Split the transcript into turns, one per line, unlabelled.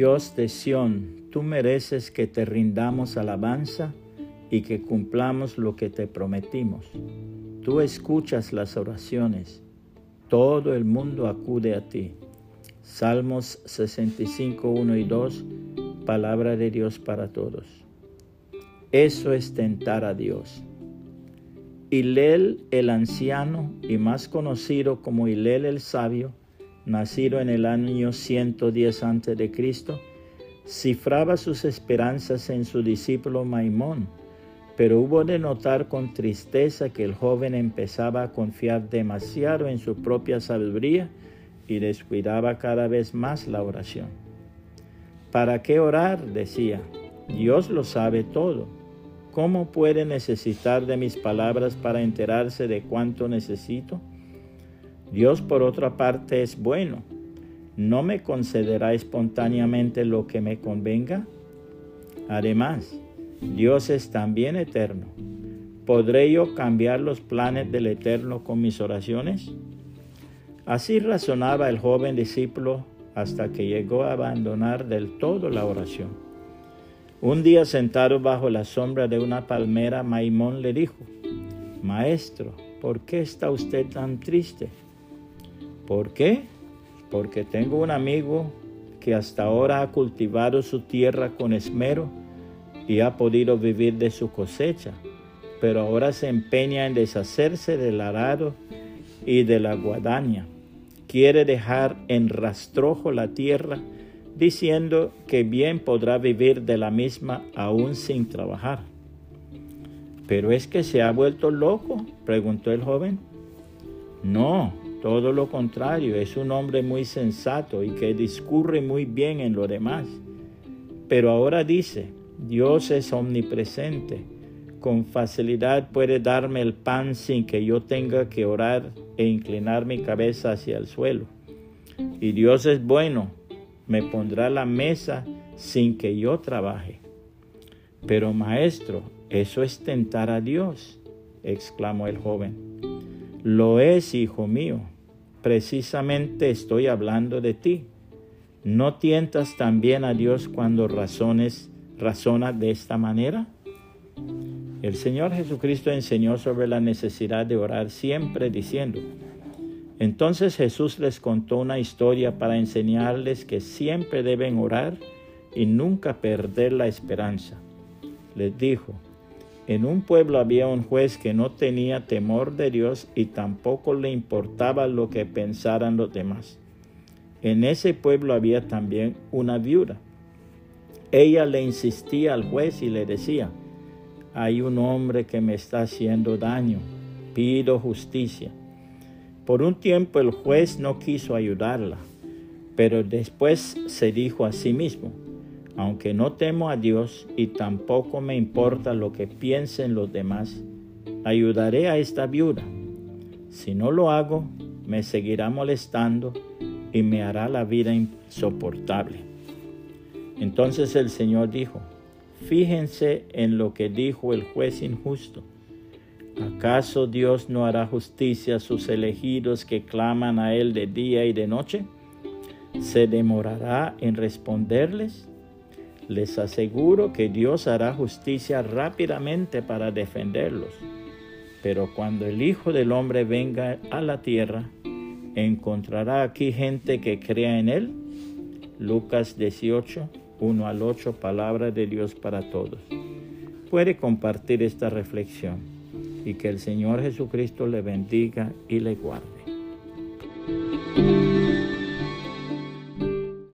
Dios de Sión, tú mereces que te rindamos alabanza y que cumplamos lo que te prometimos. Tú escuchas las oraciones, todo el mundo acude a ti. Salmos 65, 1 y 2, palabra de Dios para todos. Eso es tentar a Dios. Hilel el anciano y más conocido como Hilel el sabio, nacido en el año 110 a.C., cifraba sus esperanzas en su discípulo Maimón, pero hubo de notar con tristeza que el joven empezaba a confiar demasiado en su propia sabiduría y descuidaba cada vez más la oración. ¿Para qué orar? decía. Dios lo sabe todo. ¿Cómo puede necesitar de mis palabras para enterarse de cuánto necesito? Dios por otra parte es bueno. ¿No me concederá espontáneamente lo que me convenga? Además, Dios es también eterno. ¿Podré yo cambiar los planes del eterno con mis oraciones? Así razonaba el joven discípulo hasta que llegó a abandonar del todo la oración. Un día sentado bajo la sombra de una palmera, Maimón le dijo, Maestro, ¿por qué está usted tan triste? ¿Por qué? Porque tengo un amigo que hasta ahora ha cultivado su tierra con esmero y ha podido vivir de su cosecha, pero ahora se empeña en deshacerse del arado y de la guadaña. Quiere dejar en rastrojo la tierra, diciendo que bien podrá vivir de la misma aún sin trabajar. ¿Pero es que se ha vuelto loco? preguntó el joven. No, todo lo contrario, es un hombre muy sensato y que discurre muy bien en lo demás. Pero ahora dice, Dios es omnipresente, con facilidad puede darme el pan sin que yo tenga que orar e inclinar mi cabeza hacia el suelo. Y Dios es bueno, me pondrá la mesa sin que yo trabaje. Pero maestro, eso es tentar a Dios, exclamó el joven. Lo es, hijo mío. Precisamente estoy hablando de ti. ¿No tientas también a Dios cuando razones, razona de esta manera? El Señor Jesucristo enseñó sobre la necesidad de orar siempre diciendo, entonces Jesús les contó una historia para enseñarles que siempre deben orar y nunca perder la esperanza. Les dijo, en un pueblo había un juez que no tenía temor de Dios y tampoco le importaba lo que pensaran los demás. En ese pueblo había también una viuda. Ella le insistía al juez y le decía, hay un hombre que me está haciendo daño, pido justicia. Por un tiempo el juez no quiso ayudarla, pero después se dijo a sí mismo, aunque no temo a Dios y tampoco me importa lo que piensen los demás, ayudaré a esta viuda. Si no lo hago, me seguirá molestando y me hará la vida insoportable. Entonces el Señor dijo, fíjense en lo que dijo el juez injusto. ¿Acaso Dios no hará justicia a sus elegidos que claman a Él de día y de noche? ¿Se demorará en responderles? Les aseguro que Dios hará justicia rápidamente para defenderlos. Pero cuando el Hijo del Hombre venga a la tierra, ¿encontrará aquí gente que crea en Él? Lucas 18, 1 al 8, palabra de Dios para todos. Puede compartir esta reflexión y que el Señor Jesucristo le bendiga y le guarde.